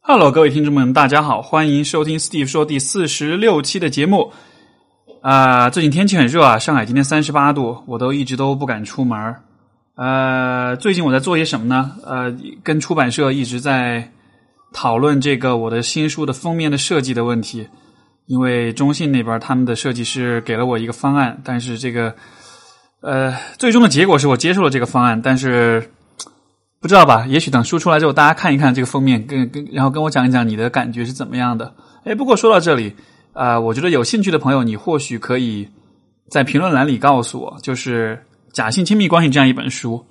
Hello，各位听众们，大家好，欢迎收听 Steve 说第四十六期的节目。啊、最近天气很热啊，上海今天三十八度，我都一直都不敢出门。呃，最近我在做些什么呢？呃，跟出版社一直在讨论这个我的新书的封面的设计的问题。因为中信那边他们的设计师给了我一个方案，但是这个呃，最终的结果是我接受了这个方案，但是不知道吧？也许等书出来之后，大家看一看这个封面，跟跟然后跟我讲一讲你的感觉是怎么样的。哎，不过说到这里，啊、我觉得有兴趣的朋友，你或许可以在评论栏里告诉我，就是《假性亲密关系》这样一本书。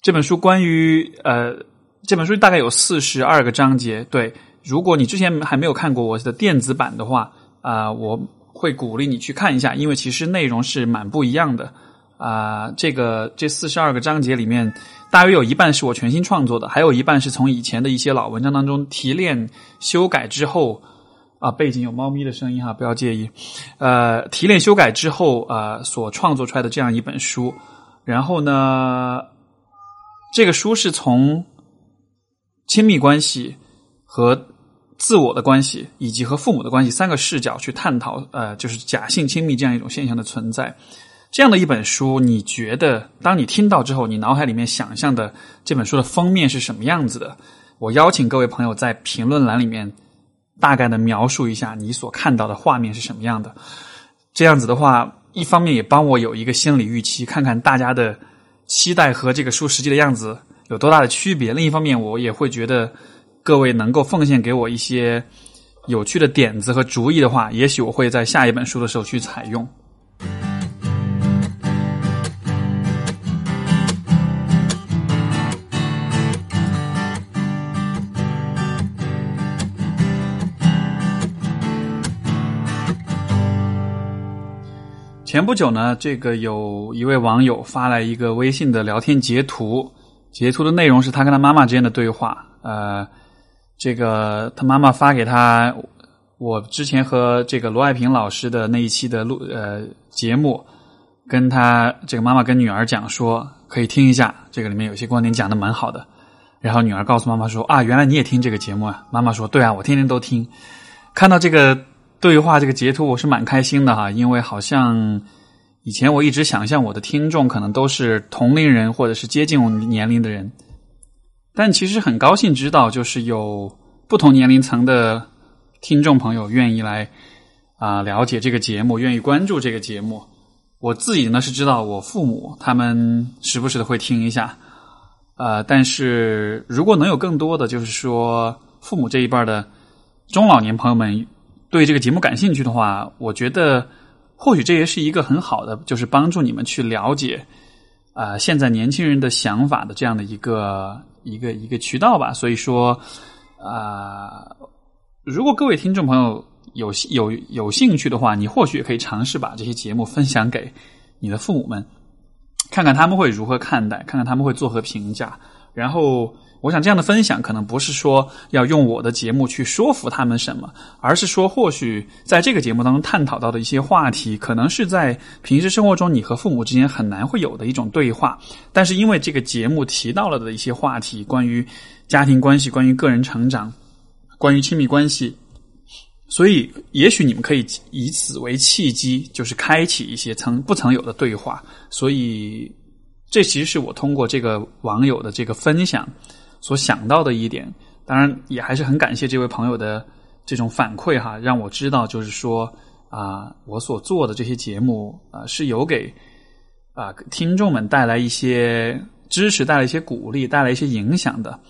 这本书关于呃，这本书大概有四十二个章节。对，如果你之前还没有看过我的电子版的话，啊、我会鼓励你去看一下，因为其实内容是蛮不一样的。啊、这个这四十二个章节里面，大约有一半是我全新创作的，还有一半是从以前的一些老文章当中提炼、修改之后。啊，背景有猫咪的声音哈，不要介意。呃，提炼修改之后啊、呃，所创作出来的这样一本书。然后呢，这个书是从亲密关系和自我的关系，以及和父母的关系三个视角去探讨，呃，就是假性亲密这样一种现象的存在。这样的一本书，你觉得当你听到之后，你脑海里面想象的这本书的封面是什么样子的？我邀请各位朋友在评论栏里面大概的描述一下你所看到的画面是什么样的。这样子的话，一方面也帮我有一个心理预期，看看大家的期待和这个书实际的样子有多大的区别；另一方面，我也会觉得各位能够奉献给我一些有趣的点子和主意的话，也许我会在下一本书的时候去采用。前不久呢，这个有一位网友发来一个微信的聊天截图，截图的内容是他跟他妈妈之间的对话。呃，这个他妈妈发给他我之前和这个罗爱萍老师的那一期的录呃节目，跟他这个妈妈跟女儿讲说，可以听一下，这个里面有些观点讲的蛮好的。然后女儿告诉妈妈说啊，原来你也听这个节目啊？妈妈说对啊，我天天都听。看到这个。对话这个截图我是蛮开心的哈，因为好像以前我一直想象我的听众可能都是同龄人或者是接近我年龄的人，但其实很高兴知道，就是有不同年龄层的听众朋友愿意来啊、了解这个节目，愿意关注这个节目。我自己呢是知道，我父母他们时不时的会听一下，呃，但是如果能有更多的，就是说父母这一辈的中老年朋友们。对这个节目感兴趣的话，我觉得或许这也是一个很好的，就是帮助你们去了解啊、现在年轻人的想法的这样的一个一个一个渠道吧。所以说啊、如果各位听众朋友有有有兴趣的话，你或许也可以尝试把这些节目分享给你的父母们，看看他们会如何看待，看看他们会作何评价，然后。我想这样的分享可能不是说要用我的节目去说服他们什么，而是说或许在这个节目当中探讨到的一些话题，可能是在平时生活中你和父母之间很难会有的一种对话。但是因为这个节目提到了的一些话题，关于家庭关系、关于个人成长、关于亲密关系，所以也许你们可以以此为契机，就是开启一些曾不曾有的对话。所以这其实是我通过这个网友的这个分享。所想到的一点，当然也还是很感谢这位朋友的这种反馈哈，让我知道就是说啊，我所做的这些节目啊是有给啊听众们带来一些支持，带来一些鼓励，带来一些影响的。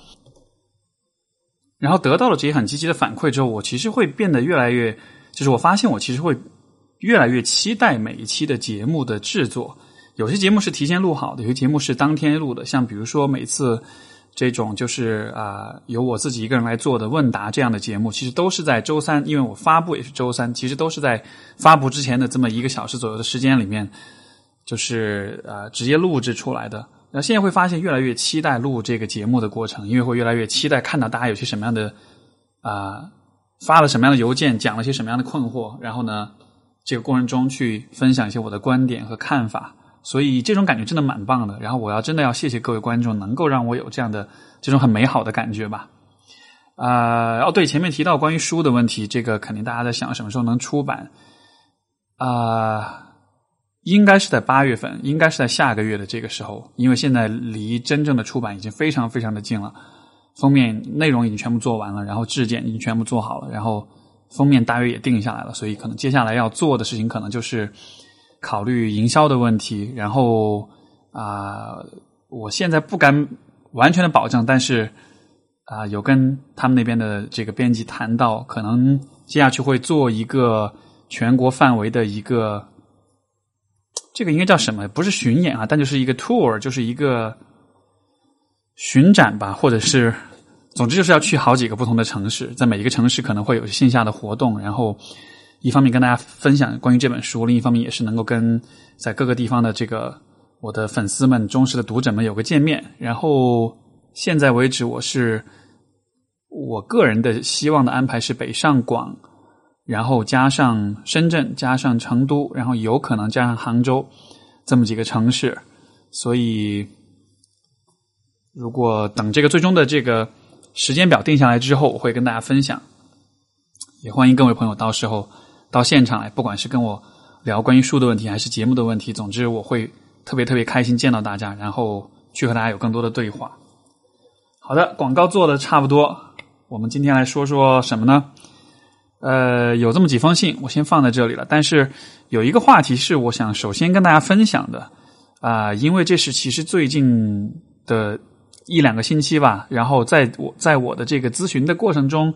然后得到了这些很积极的反馈之后，我其实会变得越来越，就是我发现我其实会越来越期待每一期的节目的制作。有些节目是提前录好的，有些节目是当天录的，像比如说每次。这种就是啊、呃，由我自己一个人来做的问答这样的节目，其实都是在周三，因为我发布也是周三，其实都是在发布之前的这么一个小时左右的时间里面，就是呃直接录制出来的。那现在会发现越来越期待录这个节目的过程，因为会越来越期待看到大家有些什么样的啊、呃、发了什么样的邮件，讲了些什么样的困惑，然后呢，这个过程中去分享一些我的观点和看法。所以这种感觉真的蛮棒的。然后我要真的要谢谢各位观众，能够让我有这样的这种很美好的感觉吧。啊，哦，对，前面提到关于书的问题，这个肯定大家在想什么时候能出版啊？应该是在八月份，应该是在下个月的这个时候，因为现在离真正的出版已经非常非常的近了。封面内容已经全部做完了，然后质检已经全部做好了，然后封面大约也定下来了，所以可能接下来要做的事情可能就是考虑营销的问题。然后啊，我现在不敢完全的保证，但是啊，有跟他们那边的这个编辑谈到，可能接下去会做一个全国范围的一个。这个应该叫什么？不是巡演啊，但就是一个 tour，就是一个巡展吧，或者是，总之就是要去好几个不同的城市，在每一个城市可能会有线下的活动，然后一方面跟大家分享关于这本书，另一方面也是能够跟在各个地方的这个我的粉丝们、忠实的读者们有个见面。然后现在为止，我是我个人的希望的安排是北上广。然后加上深圳，加上成都，然后有可能加上杭州，这么几个城市。所以，如果等这个最终的这个时间表定下来之后，我会跟大家分享。也欢迎各位朋友到时候到现场来，不管是跟我聊关于书的问题，还是节目的问题，总之我会特别特别开心见到大家，然后去和大家有更多的对话。好的，广告做的差不多，我们今天来说说什么呢？呃，有这么几封信，我先放在这里了。但是有一个话题是我想首先跟大家分享的啊，因为这是其实最近的一两个星期吧，然后在我在我的这个咨询的过程中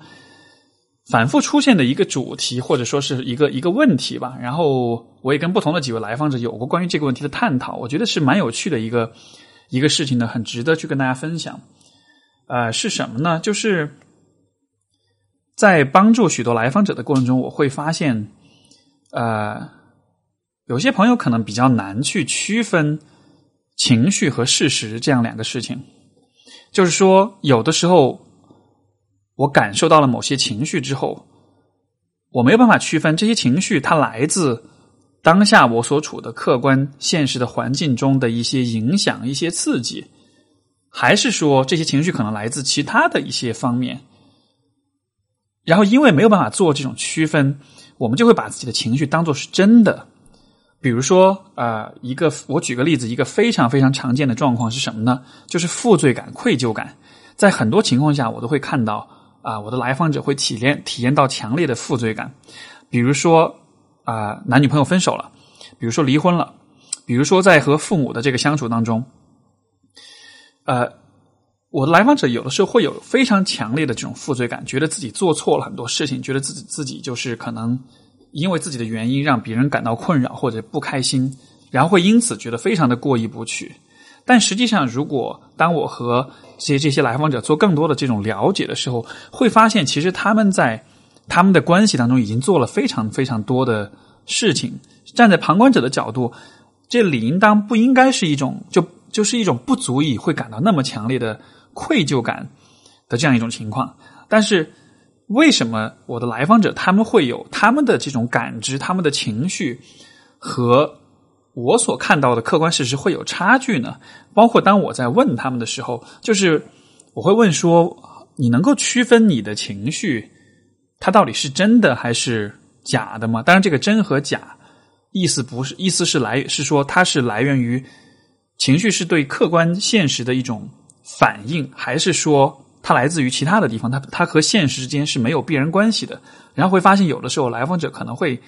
反复出现的一个主题，或者说是一个一个问题吧。然后我也跟不同的几位来访者有过关于这个问题的探讨，我觉得是蛮有趣的一个一个事情呢，很值得去跟大家分享。呃，是什么呢？就是。在帮助许多来访者的过程中，我会发现，呃，有些朋友可能比较难去区分情绪和事实这样两个事情。就是说，有的时候我感受到了某些情绪之后，我没有办法区分这些情绪它来自当下我所处的客观现实的环境中的一些影响、一些刺激，还是说这些情绪可能来自其他的一些方面。然后，因为没有办法做这种区分，我们就会把自己的情绪当做是真的。比如说，啊，一个我举个例子，一个非常非常常见的状况是什么呢？就是负罪感、愧疚感。在很多情况下，我都会看到啊，我的来访者会体验体验到强烈的负罪感。比如说，啊，男女朋友分手了，比如说离婚了，比如说在和父母的这个相处当中，呃。我的来访者有的时候会有非常强烈的这种负罪感，觉得自己做错了很多事情，觉得自己自己就是可能因为自己的原因让别人感到困扰或者不开心，然后会因此觉得非常的过意不去。但实际上，如果当我和这些这些来访者做更多的这种了解的时候，会发现其实他们在他们的关系当中已经做了非常非常多的事情。站在旁观者的角度，这理应当不应该是一种就就是一种不足以会感到那么强烈的。愧疚感的这样一种情况，但是为什么我的来访者他们会有他们的这种感知，他们的情绪和我所看到的客观事实会有差距呢？包括当我在问他们的时候，就是我会问说：“你能够区分你的情绪，它到底是真的还是假的吗？”当然，这个“真”和“假”意思不是，意思是来是说它是来源于情绪是对客观现实的一种。反应还是说它来自于其他的地方，它它和现实之间是没有必然关系的。然后会发现，有的时候来访者可能会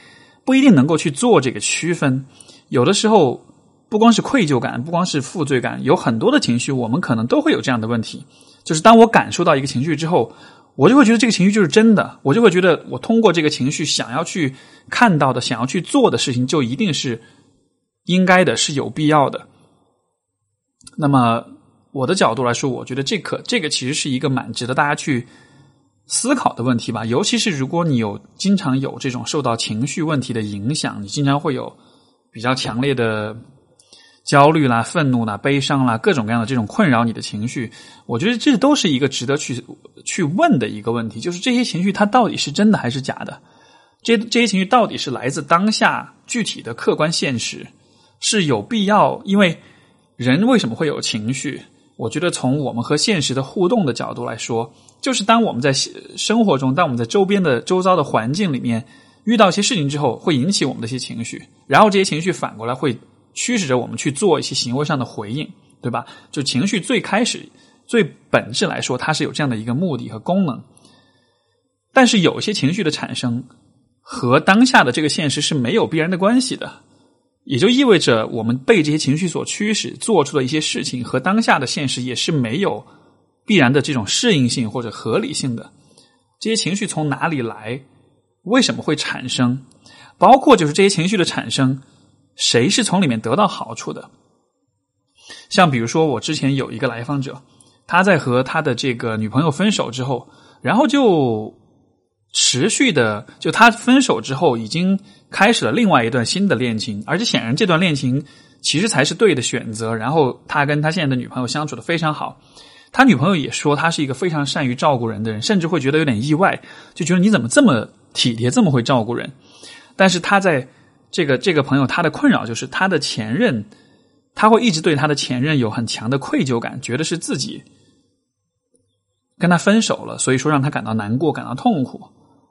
不一定能够去做这个区分。有的时候不光是愧疚感，不光是负罪感，有很多的情绪，我们可能都会有这样的问题。就是当我感受到一个情绪之后，我就会觉得这个情绪就是真的，我就会觉得我通过这个情绪想要去看到的、想要去做的事情，就一定是应该的，是有必要的。那么。我的角度来说，我觉得这可这个其实是一个蛮值得大家去思考的问题吧。尤其是如果你有经常有这种受到情绪问题的影响，你经常会有比较强烈的焦虑啦、愤怒啦、悲伤啦，各种各样的这种困扰你的情绪，我觉得这都是一个值得去去问的一个问题。就是这些情绪它到底是真的还是假的？这这些情绪到底是来自当下具体的客观现实？是有必要？因为人为什么会有情绪？我觉得从我们和现实的互动的角度来说，就是当我们在生活中，当我们在周边的周遭的环境里面遇到一些事情之后，会引起我们的一些情绪，然后这些情绪反过来会驱使着我们去做一些行为上的回应，对吧？就情绪最开始、最本质来说，它是有这样的一个目的和功能。但是有些情绪的产生和当下的这个现实是没有必然的关系的。也就意味着，我们被这些情绪所驱使做出的一些事情，和当下的现实也是没有必然的这种适应性或者合理性的。这些情绪从哪里来？为什么会产生？包括就是这些情绪的产生，谁是从里面得到好处的？像比如说，我之前有一个来访者，他在和他的这个女朋友分手之后，然后就持续的，就他分手之后已经。开始了另外一段新的恋情，而且显然这段恋情其实才是对的选择。然后他跟他现在的女朋友相处的非常好，他女朋友也说他是一个非常善于照顾人的人，甚至会觉得有点意外，就觉得你怎么这么体贴，这么会照顾人。但是他在这个这个朋友他的困扰就是他的前任，他会一直对他的前任有很强的愧疚感，觉得是自己跟他分手了，所以说让他感到难过，感到痛苦，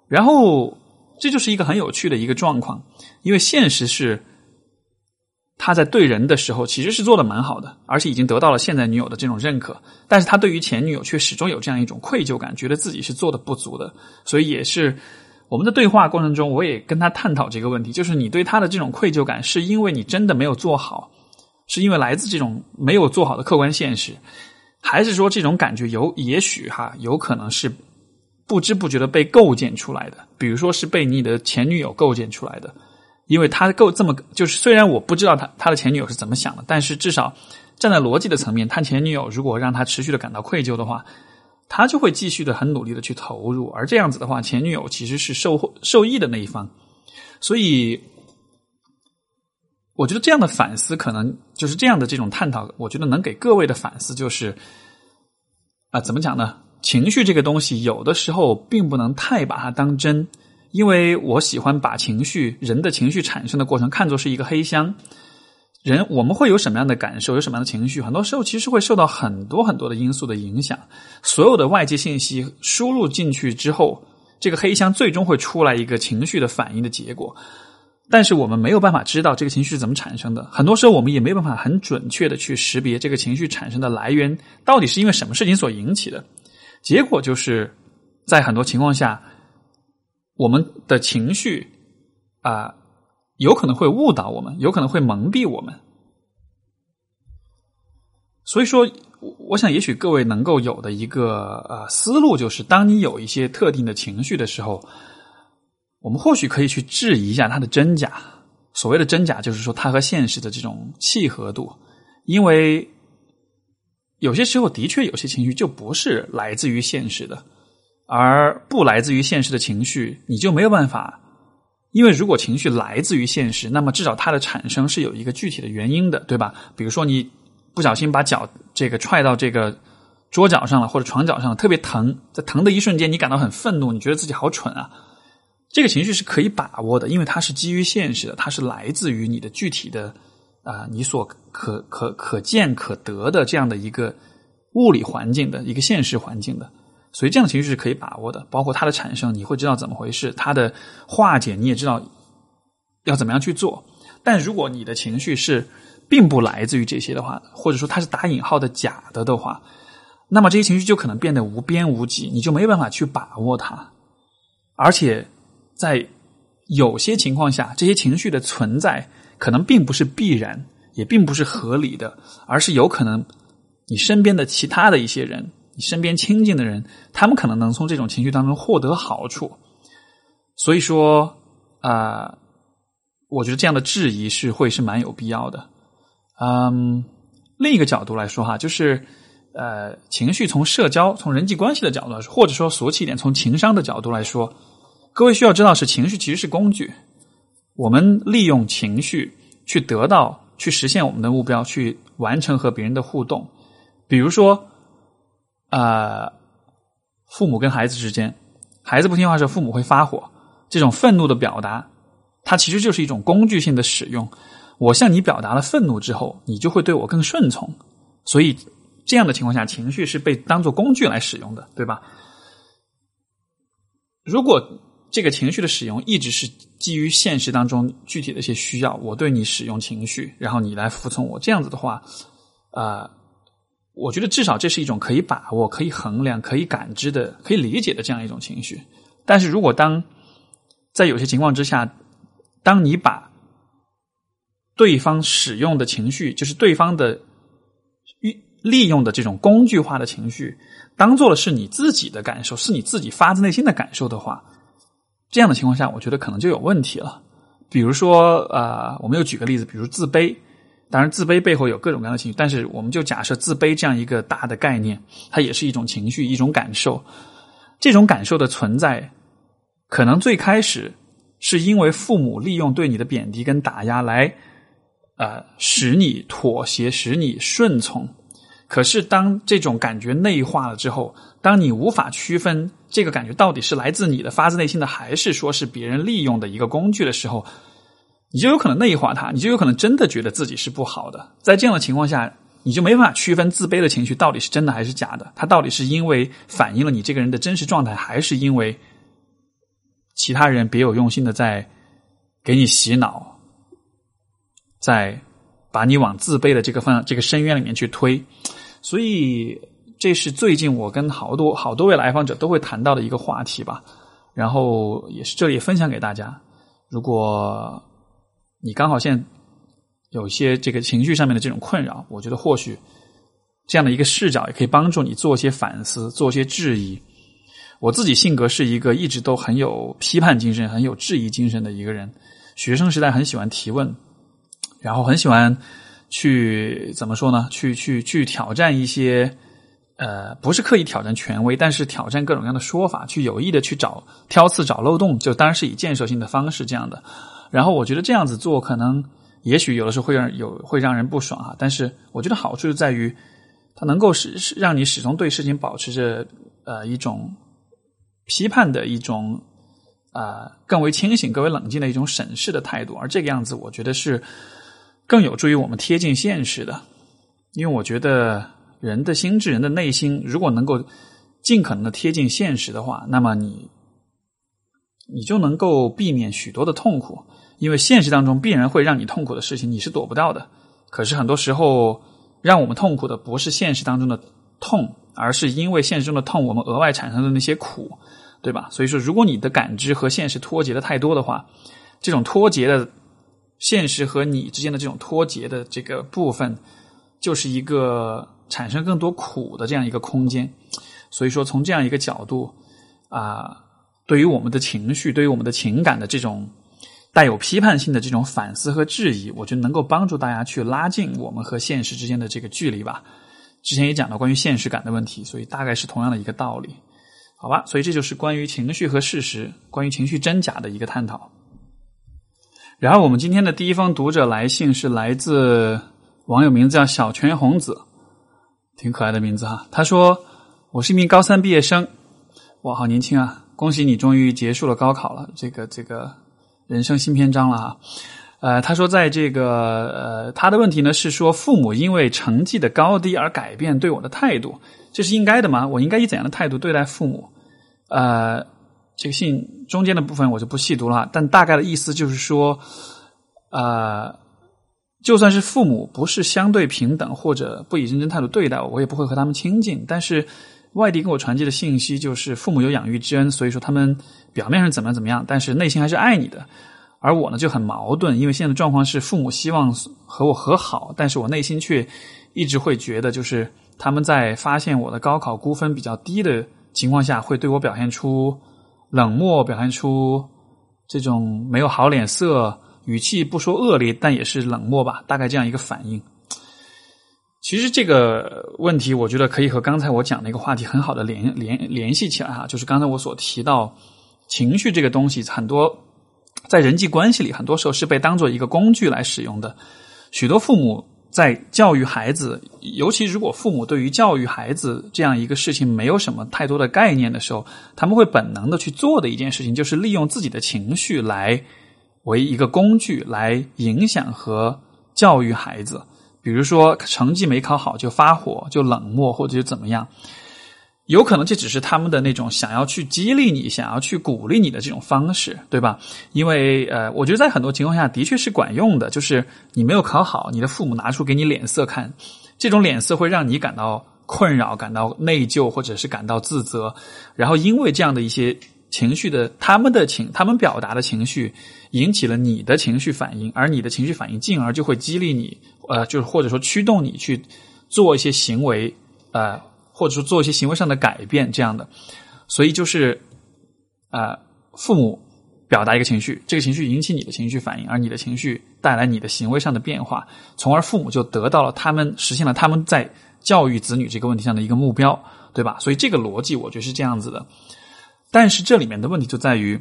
然后。这就是一个很有趣的一个状况，因为现实是他在对人的时候其实是做的蛮好的，而且已经得到了现在女友的这种认可，但是他对于前女友却始终有这样一种愧疚感，觉得自己是做的不足的，所以也是我们的对话过程中，我也跟他探讨这个问题，就是你对他的这种愧疚感，是因为你真的没有做好，是因为来自这种没有做好的客观现实，还是说这种感觉有也许哈有可能是。不知不觉的被构建出来的，比如说是被你的前女友构建出来的，因为他构这么就是虽然我不知道他他的前女友是怎么想的，但是至少站在逻辑的层面，他前女友如果让他持续的感到愧疚的话，他就会继续的很努力的去投入，而这样子的话，前女友其实是受受益的那一方，所以我觉得这样的反思可能就是这样的这种探讨，我觉得能给各位的反思就是啊，怎么讲呢？情绪这个东西，有的时候并不能太把它当真，因为我喜欢把情绪、人的情绪产生的过程看作是一个黑箱。人我们会有什么样的感受，有什么样的情绪，很多时候其实会受到很多很多的因素的影响。所有的外界信息输入进去之后，这个黑箱最终会出来一个情绪的反应的结果。但是我们没有办法知道这个情绪是怎么产生的，很多时候我们也没办法很准确的去识别这个情绪产生的来源到底是因为什么事情所引起的。结果就是在很多情况下，我们的情绪啊，有可能会误导我们，有可能会蒙蔽我们。所以说，我想，也许各位能够有的一个呃思路，就是当你有一些特定的情绪的时候，我们或许可以去质疑一下它的真假。所谓的真假，就是说它和现实的这种契合度，因为。有些时候，的确有些情绪就不是来自于现实的，而不来自于现实的情绪，你就没有办法。因为如果情绪来自于现实，那么至少它的产生是有一个具体的原因的，对吧？比如说你不小心把脚这个踹到这个桌角上了，或者床角上了，特别疼，在疼的一瞬间，你感到很愤怒，你觉得自己好蠢啊。这个情绪是可以把握的，因为它是基于现实的，它是来自于你的具体的。啊，你所可可可见可得的这样的一个物理环境的一个现实环境的，所以这样的情绪是可以把握的，包括它的产生，你会知道怎么回事；它的化解，你也知道要怎么样去做。但如果你的情绪是并不来自于这些的话，或者说它是打引号的假的的话，那么这些情绪就可能变得无边无际，你就没有办法去把握它。而且在有些情况下，这些情绪的存在。可能并不是必然，也并不是合理的，而是有可能你身边的其他的一些人，你身边亲近的人，他们可能能从这种情绪当中获得好处。所以说啊，我觉得这样的质疑是会是蛮有必要的。嗯，另一个角度来说哈，就是呃，情绪从社交、从人际关系的角度来说，或者说俗气一点，从情商的角度来说，各位需要知道是情绪其实是工具。我们利用情绪去得到、去实现我们的目标，去完成和别人的互动。比如说，啊，父母跟孩子之间，孩子不听话的时候，父母会发火。这种愤怒的表达，它其实就是一种工具性的使用。我向你表达了愤怒之后，你就会对我更顺从。所以，这样的情况下，情绪是被当做工具来使用的，对吧？如果这个情绪的使用一直是基于现实当中具体的一些需要，我对你使用情绪，然后你来服从我，这样子的话，啊，我觉得至少这是一种可以把握、可以衡量、可以感知的、可以理解的这样一种情绪。但是如果当在有些情况之下，当你把对方使用的情绪，就是对方的利利用的这种工具化的情绪，当做了是你自己的感受，是你自己发自内心的感受的话。这样的情况下，我觉得可能就有问题了。比如说，呃，我们又举个例子，比如自卑。当然，自卑背后有各种各样的情绪，但是我们就假设自卑这样一个大的概念，它也是一种情绪，一种感受。这种感受的存在，可能最开始是因为父母利用对你的贬低跟打压来，呃，使你妥协，使你顺从。可是，当这种感觉内化了之后，当你无法区分这个感觉到底是来自你的发自内心的，还是说是别人利用的一个工具的时候，你就有可能内化它，你就有可能真的觉得自己是不好的。在这样的情况下，你就没办法区分自卑的情绪到底是真的还是假的，它到底是因为反映了你这个人的真实状态，还是因为其他人别有用心的在给你洗脑，在把你往自卑的这个方向、这个深渊里面去推。所以，这是最近我跟好多好多位来访者都会谈到的一个话题吧。然后也是这里分享给大家。如果你刚好现在有些这个情绪上面的这种困扰，我觉得或许这样的一个视角也可以帮助你做一些反思，做一些质疑。我自己性格是一个一直都很有批判精神、很有质疑精神的一个人。学生时代很喜欢提问，然后很喜欢。去怎么说呢？去去去挑战一些，呃，不是刻意挑战权威，但是挑战各种各样的说法，去有意的去找挑刺、找漏洞，就当然是以建设性的方式这样的。然后我觉得这样子做，可能也许有的时候会让有会让人不爽啊。但是我觉得好处就在于，它能够使使让你始终对事情保持着呃一种批判的一种啊更为清醒、更为冷静的一种审视的态度。而这个样子，我觉得是。更有助于我们贴近现实的，因为我觉得人的心智、人的内心，如果能够尽可能的贴近现实的话，那么你你就能够避免许多的痛苦。因为现实当中必然会让你痛苦的事情，你是躲不到的。可是很多时候，让我们痛苦的不是现实当中的痛，而是因为现实中的痛，我们额外产生的那些苦，对吧？所以说，如果你的感知和现实脱节的太多的话，这种脱节的。现实和你之间的这种脱节的这个部分，就是一个产生更多苦的这样一个空间。所以说，从这样一个角度啊，对于我们的情绪，对于我们的情感的这种带有批判性的这种反思和质疑，我觉得能够帮助大家去拉近我们和现实之间的这个距离吧。之前也讲到关于现实感的问题，所以大概是同样的一个道理，好吧？所以这就是关于情绪和事实，关于情绪真假的一个探讨。然后我们今天的第一封读者来信是来自网友名字叫小泉红子，挺可爱的名字哈。他说：“我是一名高三毕业生，哇，好年轻啊！恭喜你终于结束了高考了，这个这个人生新篇章了哈。”呃，他说在这个呃，他的问题呢是说父母因为成绩的高低而改变对我的态度，这是应该的吗？我应该以怎样的态度对待父母？呃。这个信中间的部分我就不细读了，但大概的意思就是说，呃，就算是父母不是相对平等或者不以认真态度对待我，我也不会和他们亲近。但是外地给我传递的信息就是，父母有养育之恩，所以说他们表面上怎么怎么样，但是内心还是爱你的。而我呢就很矛盾，因为现在的状况是父母希望和我和好，但是我内心却一直会觉得，就是他们在发现我的高考估分比较低的情况下，会对我表现出。冷漠表现出这种没有好脸色，语气不说恶劣，但也是冷漠吧，大概这样一个反应。其实这个问题，我觉得可以和刚才我讲的一个话题很好的联联联系起来哈，就是刚才我所提到情绪这个东西，很多在人际关系里，很多时候是被当做一个工具来使用的，许多父母。在教育孩子，尤其如果父母对于教育孩子这样一个事情没有什么太多的概念的时候，他们会本能的去做的一件事情，就是利用自己的情绪来为一个工具来影响和教育孩子。比如说成绩没考好就发火、就冷漠或者就怎么样。有可能这只是他们的那种想要去激励你、想要去鼓励你的这种方式，对吧？因为呃，我觉得在很多情况下的确是管用的。就是你没有考好，你的父母拿出给你脸色看，这种脸色会让你感到困扰、感到内疚，或者是感到自责。然后因为这样的一些情绪的，他们的情，他们表达的情绪，引起了你的情绪反应，而你的情绪反应进而就会激励你，呃，就是或者说驱动你去做一些行为，呃。或者说做一些行为上的改变，这样的，所以就是，呃，父母表达一个情绪，这个情绪引起你的情绪反应，而你的情绪带来你的行为上的变化，从而父母就得到了他们实现了他们在教育子女这个问题上的一个目标，对吧？所以这个逻辑我觉得是这样子的。但是这里面的问题就在于，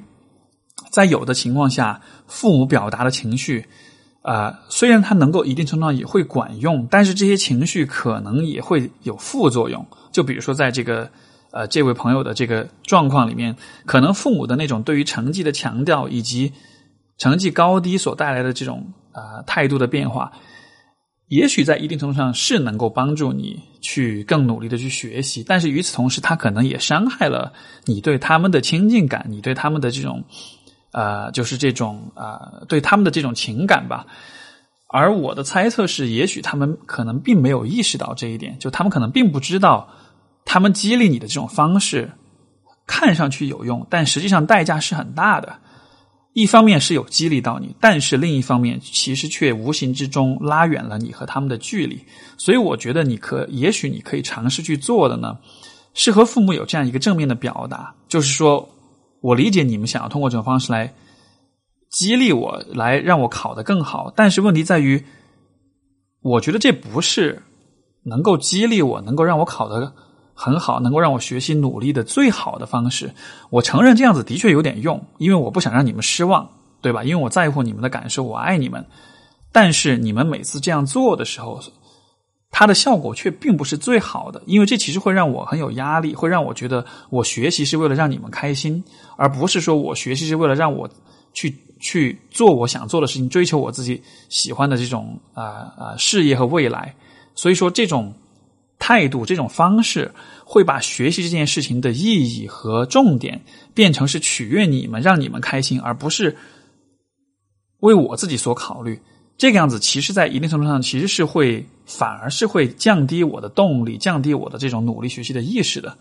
在有的情况下，父母表达的情绪。啊，虽然它能够一定程度上也会管用，但是这些情绪可能也会有副作用。就比如说，在这个呃这位朋友的这个状况里面，可能父母的那种对于成绩的强调，以及成绩高低所带来的这种啊态度的变化，也许在一定程度上是能够帮助你去更努力的去学习，但是与此同时，他可能也伤害了你对他们的亲近感，你对他们的这种。呃，就是这种啊，对他们的这种情感吧。而我的猜测是，也许他们可能并没有意识到这一点，就他们可能并不知道，他们激励你的这种方式看上去有用，但实际上代价是很大的。一方面是有激励到你，但是另一方面其实却无形之中拉远了你和他们的距离。所以，我觉得你可也许你可以尝试去做的呢，是和父母有这样一个正面的表达，就是说。我理解你们想要通过这种方式来激励我，来让我考得更好。但是问题在于，我觉得这不是能够激励我、能够让我考得很好、能够让我学习努力的最好的方式。我承认这样子的确有点用，因为我不想让你们失望，对吧？因为我在乎你们的感受，我爱你们。但是你们每次这样做的时候，它的效果却并不是最好的，因为这其实会让我很有压力，会让我觉得我学习是为了让你们开心，而不是说我学习是为了让我去去做我想做的事情，追求我自己喜欢的这种啊啊事业和未来。所以说，这种态度、这种方式，会把学习这件事情的意义和重点变成是取悦你们，让你们开心，而不是为我自己所考虑。这个样子，其实，在一定程度上，其实是会反而是会降低我的动力，降低我的这种努力学习的意识的。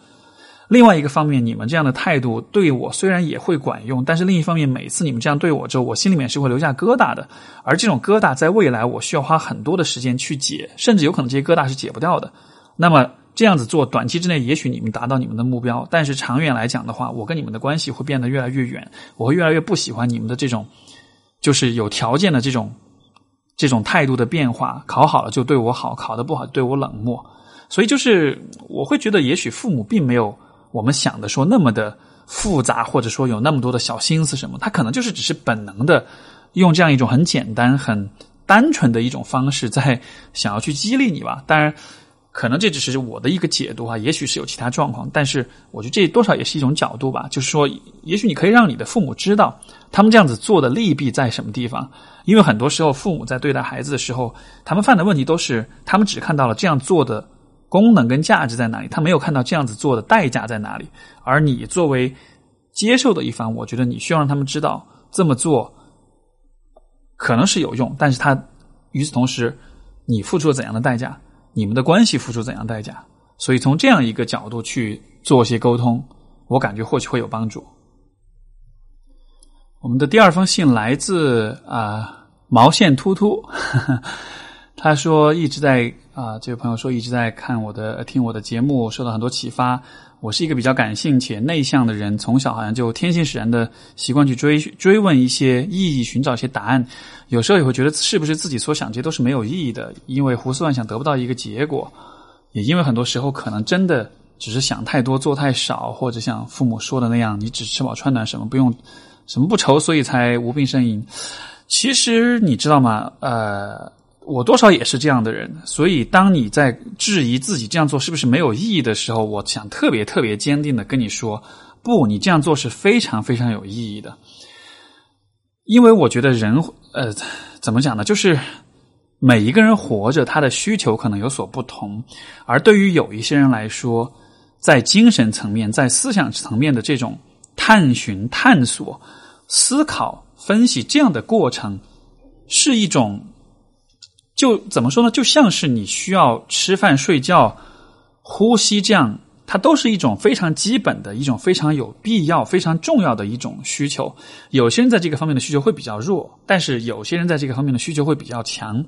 另外一个方面，你们这样的态度对我虽然也会管用，但是另一方面，每次你们这样对我之后，我心里面是会留下疙瘩的。而这种疙瘩，在未来我需要花很多的时间去解，甚至有可能这些疙瘩是解不掉的。那么这样子做，短期之内也许你们达到你们的目标，但是长远来讲的话，我跟你们的关系会变得越来越远，我会越来越不喜欢你们的这种，就是有条件的这种。这种态度的变化，考好了就对我好，考得不好对我冷漠，所以就是我会觉得，也许父母并没有我们想的说那么的复杂，或者说有那么多的小心思什么，他可能就是只是本能的用这样一种很简单、很单纯的一种方式在想要去激励你吧。当然。可能这只是我的一个解读啊，也许是有其他状况，但是我觉得这多少也是一种角度吧。就是说，也许你可以让你的父母知道，他们这样子做的利弊在什么地方。因为很多时候，父母在对待孩子的时候，他们犯的问题都是他们只看到了这样做的功能跟价值在哪里，他没有看到这样子做的代价在哪里。而你作为接受的一方，我觉得你需要让他们知道这么做可能是有用，但是他与此同时，你付出了怎样的代价？你们的关系付出怎样代价？所以从这样一个角度去做些沟通，我感觉或许会有帮助。我们的第二封信来自啊毛线突突，他说一直在啊这位朋友说一直在看我的听我的节目，受到很多启发。我是一个比较感性且内向的人，从小好像就天性使然的习惯去追追问一些意义，寻找一些答案。有时候也会觉得是不是自己所想这些都是没有意义的，因为胡思乱想得不到一个结果。也因为很多时候可能真的只是想太多，做太少，或者像父母说的那样，你只吃饱穿暖，什么不用，什么不愁，所以才无病呻吟。其实你知道吗？呃。我多少也是这样的人，所以当你在质疑自己这样做是不是没有意义的时候，我想特别特别坚定的跟你说，不，你这样做是非常非常有意义的。因为我觉得人，呃，怎么讲呢？就是每一个人活着，他的需求可能有所不同，而对于有一些人来说，在精神层面、在思想层面的这种探寻、探索、思考、分析这样的过程，是一种，就怎么说呢？就像是你需要吃饭、睡觉、呼吸这样。它都是一种非常基本的一种非常有必要、非常重要的一种需求。有些人在这个方面的需求会比较弱，但是有些人在这个方面的需求会比较强。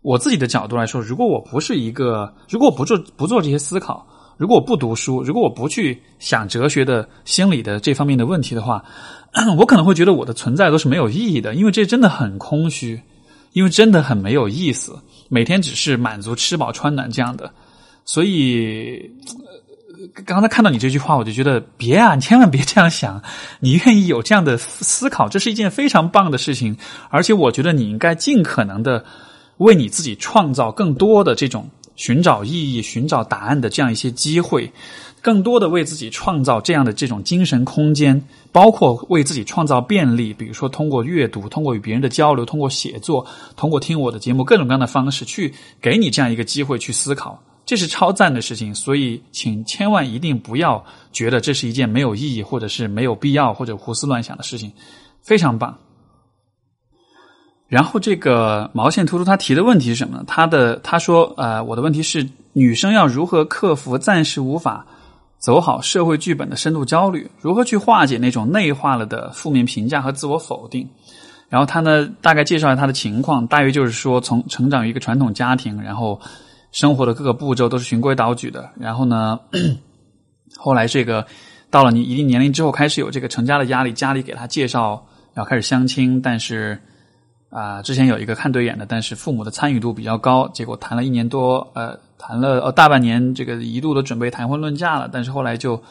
我自己的角度来说，如果我不是一个，如果我不做不做这些思考，如果我不读书，如果我不去想哲学的、心理的这方面的问题的话，我可能会觉得我的存在都是没有意义的，因为这真的很空虚，因为真的很没有意思，每天只是满足吃饱穿暖这样的，所以。刚才看到你这句话，我就觉得别啊，你千万别这样想。你愿意有这样的思考，这是一件非常棒的事情。而且，我觉得你应该尽可能的为你自己创造更多的这种寻找意义、寻找答案的这样一些机会，更多的为自己创造这样的这种精神空间，包括为自己创造便利，比如说通过阅读、通过与别人的交流、通过写作、通过听我的节目，各种各样的方式去给你这样一个机会去思考。这是超赞的事情，所以请千万一定不要觉得这是一件没有意义，或者是没有必要，或者胡思乱想的事情，非常棒。然后这个毛线突出他提的问题是什么呢？他的他说，呃，我的问题是女生要如何克服暂时无法走好社会剧本的深度焦虑，如何去化解那种内化了的负面评价和自我否定？然后他呢，大概介绍一下他的情况，大约就是说，从成长于一个传统家庭，然后。生活的各个步骤都是循规蹈矩的，然后呢，后来这个到了你一定年龄之后，开始有这个成家的压力，家里给他介绍要开始相亲，但是啊，之前有一个看对眼的，但是父母的参与度比较高，结果谈了一年多，呃，谈了呃大半年，这个一度都准备谈婚论嫁了，但是后来就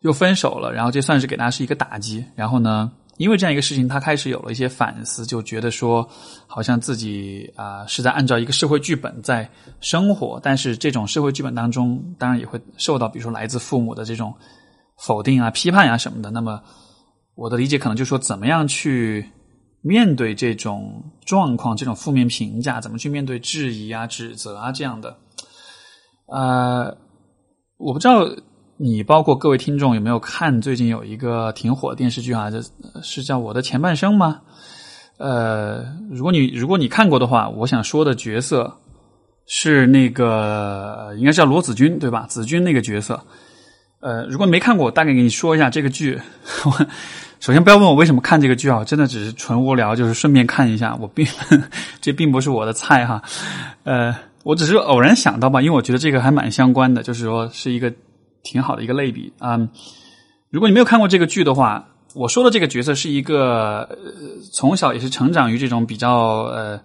又分手了，然后这算是给他是一个打击，然后呢。因为这样一个事情，他开始有了一些反思，就觉得说，好像自己啊是在按照一个社会剧本在生活，但是这种社会剧本当中，当然也会受到，比如说来自父母的这种否定啊、批判啊什么的。那么，我的理解可能就是说，怎么样去面对这种状况、这种负面评价，怎么去面对质疑啊、指责啊这样的。呃，我不知道。你包括各位听众有没有看最近有一个挺火的电视剧啊？这是叫《我的前半生》吗？呃，如果你如果你看过的话，我想说的角色是那个应该叫罗子君对吧？子君那个角色。呃，如果没看过，我大概给你说一下这个剧。首先不要问我为什么看这个剧啊，真的只是纯无聊，就是顺便看一下。我并 这并不是我的菜哈。呃，我只是偶然想到吧，因为我觉得这个还蛮相关的，就是说是一个。挺好的一个类比啊！如果你没有看过这个剧的话，我说的这个角色是一个从小也是成长于这种比较呃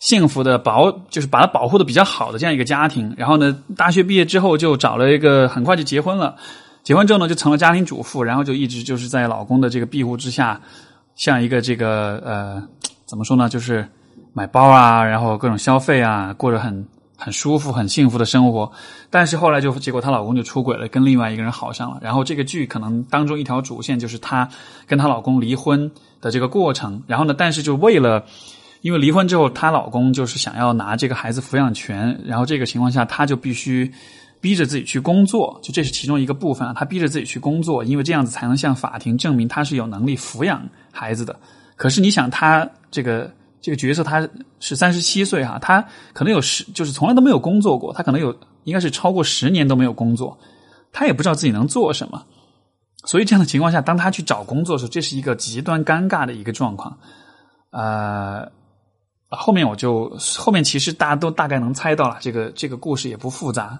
幸福的保，就是把他保护的比较好的这样一个家庭。然后呢，大学毕业之后就找了一个，很快就结婚了。结婚之后呢，就成了家庭主妇，然后就一直就是在老公的这个庇护之下，像一个这个呃怎么说呢，就是买包啊，然后各种消费啊，过着很。很舒服、很幸福的生活，但是后来就结果她老公就出轨了，跟另外一个人好上了。然后这个剧可能当中一条主线就是她跟她老公离婚的这个过程。然后呢，但是就为了因为离婚之后，她老公就是想要拿这个孩子抚养权，然后这个情况下，她就必须逼着自己去工作，就这是其中一个部分啊。她逼着自己去工作，因为这样子才能向法庭证明她是有能力抚养孩子的。可是你想，她这个。这个角色他是三十七岁哈，他可能有十，就是从来都没有工作过，他可能有应该是超过十年都没有工作，他也不知道自己能做什么，所以这样的情况下，当他去找工作的时候，这是一个极端尴尬的一个状况。呃，后面我就后面其实大家都大概能猜到了，这个这个故事也不复杂。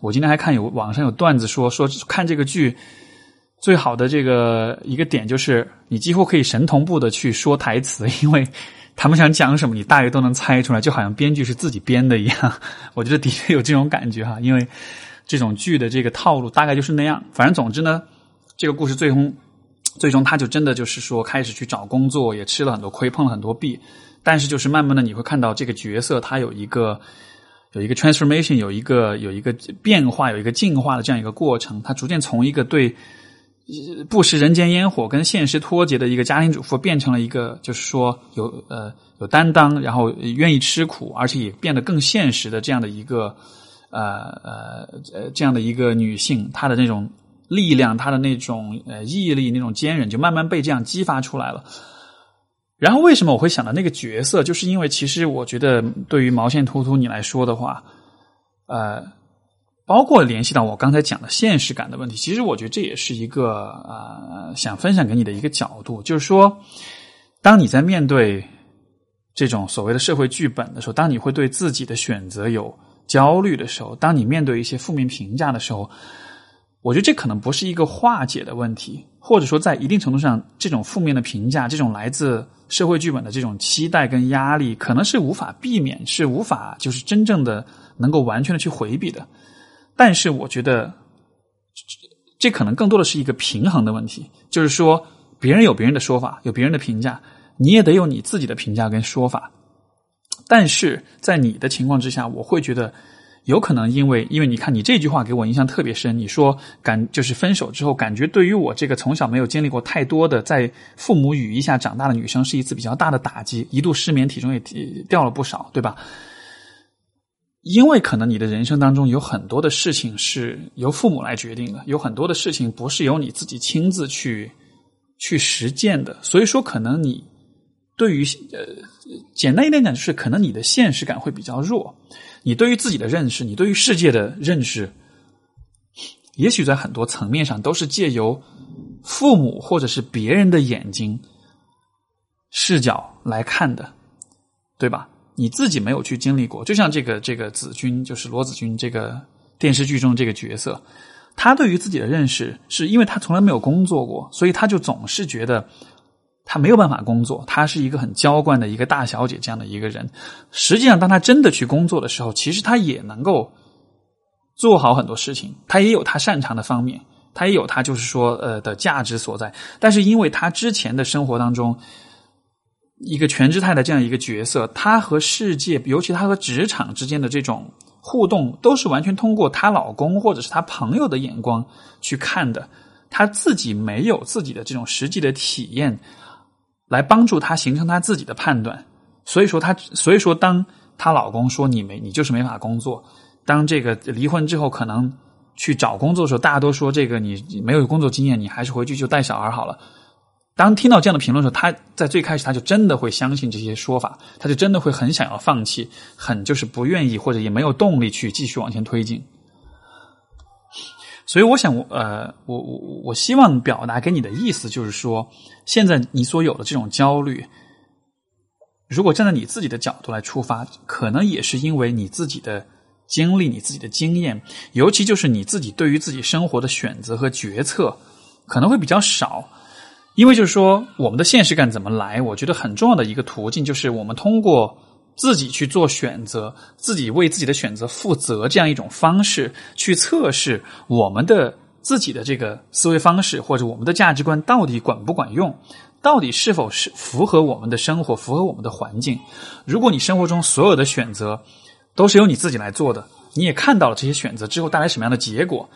我今天还看有网上有段子说说看这个剧最好的这个一个点就是你几乎可以神同步的去说台词，因为。他们想讲什么，你大约都能猜出来，就好像编剧是自己编的一样。我觉得的确有这种感觉哈，因为这种剧的这个套路大概就是那样。反正总之呢，这个故事最终最终他就真的就是说开始去找工作，也吃了很多亏，碰了很多壁。但是就是慢慢的你会看到这个角色他有一个有一个 transformation，有一个有一个变化，有一个进化的这样一个过程。他逐渐从一个对不食人间烟火、跟现实脱节的一个家庭主妇，变成了一个就是说有呃有担当，然后愿意吃苦，而且也变得更现实的这样的一个呃呃呃这样的一个女性，她的那种力量，她的那种呃毅力、那种坚韧，就慢慢被这样激发出来了。然后为什么我会想到那个角色？就是因为其实我觉得，对于毛线突突你来说的话，呃，包括联系到我刚才讲的现实感的问题，其实我觉得这也是一个呃想分享给你的一个角度，就是说，当你在面对这种所谓的社会剧本的时候，当你会对自己的选择有焦虑的时候，当你面对一些负面评价的时候。我觉得这可能不是一个化解的问题，或者说在一定程度上，这种负面的评价，这种来自社会剧本的这种期待跟压力，可能是无法避免，是无法就是真正的能够完全的去回避的。但是，我觉得这这可能更多的是一个平衡的问题，就是说，别人有别人的说法，有别人的评价，你也得有你自己的评价跟说法。但是在你的情况之下，我会觉得。有可能因为，因为你看你这句话给我印象特别深。你说感就是分手之后，感觉对于我这个从小没有经历过太多的在父母羽翼下长大的女生，是一次比较大的打击，一度失眠，体重也掉了不少，对吧？因为可能你的人生当中有很多的事情是由父母来决定的，有很多的事情不是由你自己亲自去去实践的，所以说可能你对于呃简单一点讲，就是可能你的现实感会比较弱。你对于自己的认识，你对于世界的认识，也许在很多层面上都是借由父母或者是别人的眼睛视角来看的，对吧？你自己没有去经历过，就像这个这个子君，就是罗子君这个电视剧中这个角色，他对于自己的认识，是因为他从来没有工作过，所以他就总是觉得。他没有办法工作，他是一个很娇惯的一个大小姐这样的一个人。实际上，当他真的去工作的时候，其实他也能够做好很多事情，他也有他擅长的方面，他也有他就是说呃的价值所在。但是，因为他之前的生活当中，一个全职太太这样一个角色，她和世界，尤其她和职场之间的这种互动，都是完全通过她老公或者是她朋友的眼光去看的，她自己没有自己的这种实际的体验。来帮助她形成她自己的判断，所以说她，所以说当她老公说你没你就是没法工作，当这个离婚之后可能去找工作的时候，大家都说这个你没有工作经验，你还是回去就带小孩好了。当听到这样的评论的时候，他在最开始他就真的会相信这些说法，他就真的会很想要放弃，很就是不愿意或者也没有动力去继续往前推进。所以我想，我呃，我我我希望表达给你的意思就是说，现在你所有的这种焦虑，如果站在你自己的角度来出发，可能也是因为你自己的经历、你自己的经验，尤其就是你自己对于自己生活的选择和决策可能会比较少。因为就是说，我们的现实感怎么来？我觉得很重要的一个途径就是我们通过。自己去做选择，自己为自己的选择负责，这样一种方式去测试我们的自己的这个思维方式或者我们的价值观到底管不管用，到底是否是符合我们的生活，符合我们的环境。如果你生活中所有的选择都是由你自己来做的，你也看到了这些选择之后带来什么样的结果，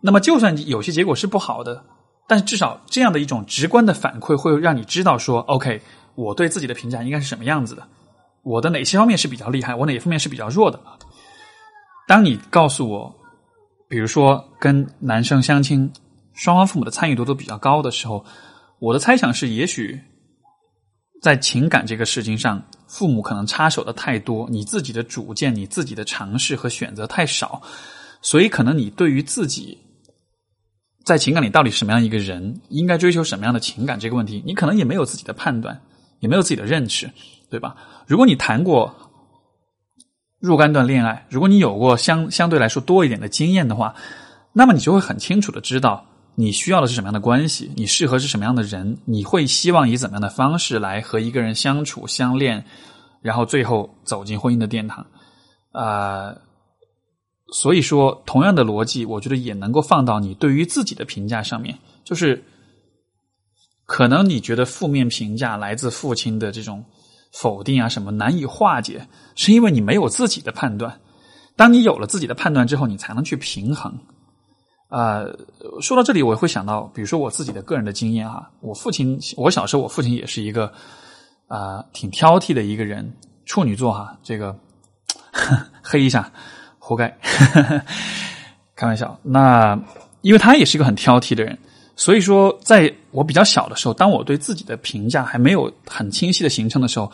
那么就算有些结果是不好的，但是至少这样的一种直观的反馈会让你知道说，OK，我对自己的评价应该是什么样子的。我的哪些方面是比较厉害？我哪方面是比较弱的？当你告诉我，比如说跟男生相亲，双方父母的参与度都比较高的时候，我的猜想是，也许在情感这个事情上，父母可能插手的太多，你自己的主见、你自己的尝试和选择太少，所以可能你对于自己在情感里到底什么样一个人，应该追求什么样的情感这个问题，你可能也没有自己的判断，也没有自己的认识。对吧？如果你谈过若干段恋爱，如果你有过相相对来说多一点的经验的话，那么你就会很清楚的知道你需要的是什么样的关系，你适合是什么样的人，你会希望以怎么样的方式来和一个人相处相恋，然后最后走进婚姻的殿堂。啊，所以说，同样的逻辑，我觉得也能够放到你对于自己的评价上面，就是可能你觉得负面评价来自父亲的这种。否定啊，什么难以化解，是因为你没有自己的判断。当你有了自己的判断之后，你才能去平衡。啊，说到这里，我会想到，比如说我自己的个人的经验哈，我父亲，我小时候我父亲也是一个啊挺挑剔的一个人，处女座哈，这个 黑一下，活该，开玩笑。那因为他也是一个很挑剔的人，所以说在我比较小的时候，当我对自己的评价还没有很清晰的形成的时候，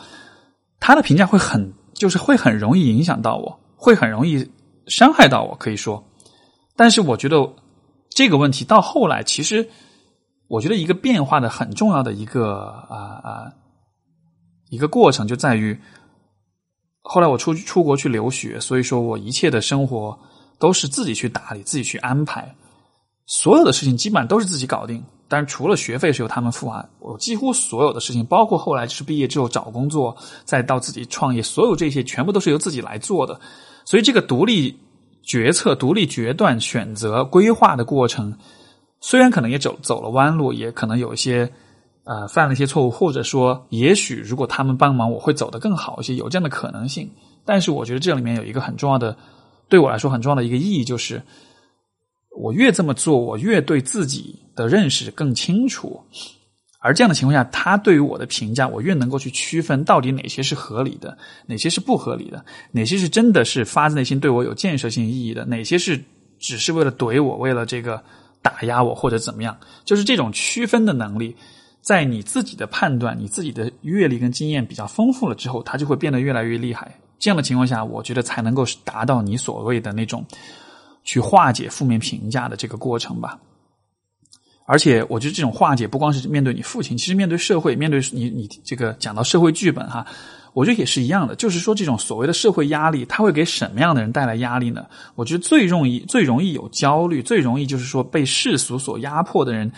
他的评价会很，就是会很容易影响到我，会很容易伤害到我，可以说。但是我觉得。这个问题到后来，其实我觉得一个变化的很重要的一个啊啊一个过程，就在于后来我出出国去留学，所以说我一切的生活都是自己去打理、自己去安排，所有的事情基本上都是自己搞定。但是除了学费是由他们付啊，我几乎所有的事情，包括后来就是毕业之后找工作，再到自己创业，所有这些全部都是由自己来做的。所以这个独立。决策、独立决断、选择、规划的过程，虽然可能也走走了弯路，也可能有一些呃犯了一些错误，或者说，也许如果他们帮忙，我会走得更好一些，有这样的可能性。但是，我觉得这里面有一个很重要的，对我来说很重要的一个意义，就是我越这么做，我越对自己的认识更清楚。而这样的情况下，他对于我的评价，我越能够去区分到底哪些是合理的，哪些是不合理的，哪些是真的是发自内心对我有建设性意义的，哪些是只是为了怼我，为了这个打压我或者怎么样。就是这种区分的能力，在你自己的判断、你自己的阅历跟经验比较丰富了之后，它就会变得越来越厉害。这样的情况下，我觉得才能够达到你所谓的那种去化解负面评价的这个过程吧。而且，我觉得这种化解不光是面对你父亲，其实面对社会，面对你，你这个讲到社会剧本哈，我觉得也是一样的。就是说，这种所谓的社会压力，它会给什么样的人带来压力呢？我觉得最容易、最容易有焦虑，最容易就是说被世俗所压迫的人，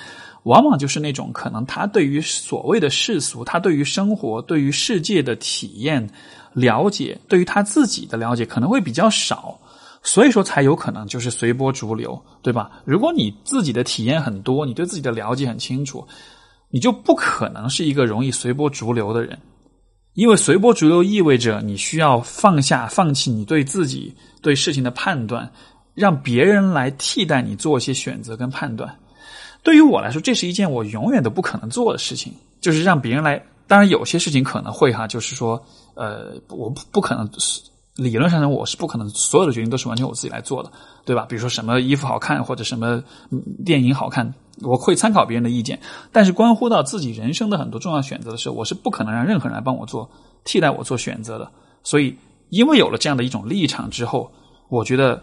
往往就是那种可能他对于所谓的世俗，他对于生活、对于世界的体验了解，对于他自己的了解可能会比较少。所以说才有可能就是随波逐流，对吧？如果你自己的体验很多，你对自己的了解很清楚，你就不可能是一个容易随波逐流的人，因为随波逐流意味着你需要放下、放弃你对自己对事情的判断，让别人来替代你做一些选择跟判断。对于我来说，这是一件我永远都不可能做的事情，就是让别人来。当然，有些事情可能会哈，就是说，呃，我不不可能。理论上呢，我是不可能所有的决定都是完全我自己来做的，对吧？比如说什么衣服好看或者什么电影好看，我会参考别人的意见。但是关乎到自己人生的很多重要选择的时候，我是不可能让任何人来帮我做替代我做选择的。所以，因为有了这样的一种立场之后，我觉得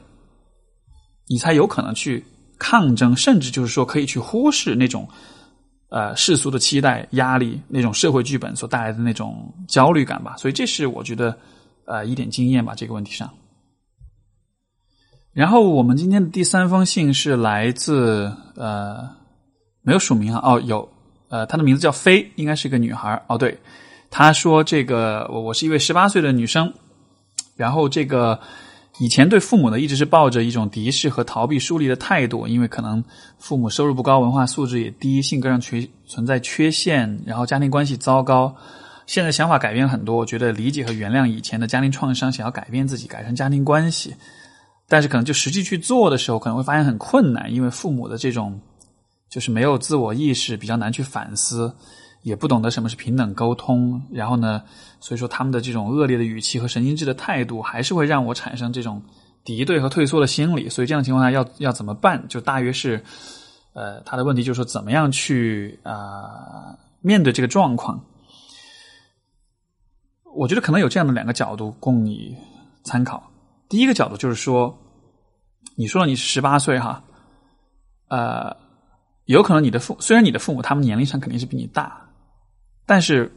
你才有可能去抗争，甚至就是说可以去忽视那种呃世俗的期待、压力、那种社会剧本所带来的那种焦虑感吧。所以，这是我觉得。呃，一点经验吧，这个问题上。然后我们今天的第三封信是来自呃，没有署名啊，哦，有，呃，她的名字叫飞，应该是个女孩哦，对，她说这个我我是一位十八岁的女生，然后这个以前对父母呢一直是抱着一种敌视和逃避疏离的态度，因为可能父母收入不高，文化素质也低，性格上缺存在缺陷，然后家庭关系糟糕。现在想法改变很多，我觉得理解和原谅以前的家庭创伤，想要改变自己，改善家庭关系，但是可能就实际去做的时候，可能会发现很困难，因为父母的这种就是没有自我意识，比较难去反思，也不懂得什么是平等沟通，然后呢，所以说他们的这种恶劣的语气和神经质的态度，还是会让我产生这种敌对和退缩的心理。所以这样的情况下，要要怎么办？就大约是，呃，他的问题就是说，怎么样去啊面对这个状况？我觉得可能有这样的两个角度供你参考。第一个角度就是说，你说你是十八岁哈，呃，有可能你的父虽然你的父母他们年龄上肯定是比你大，但是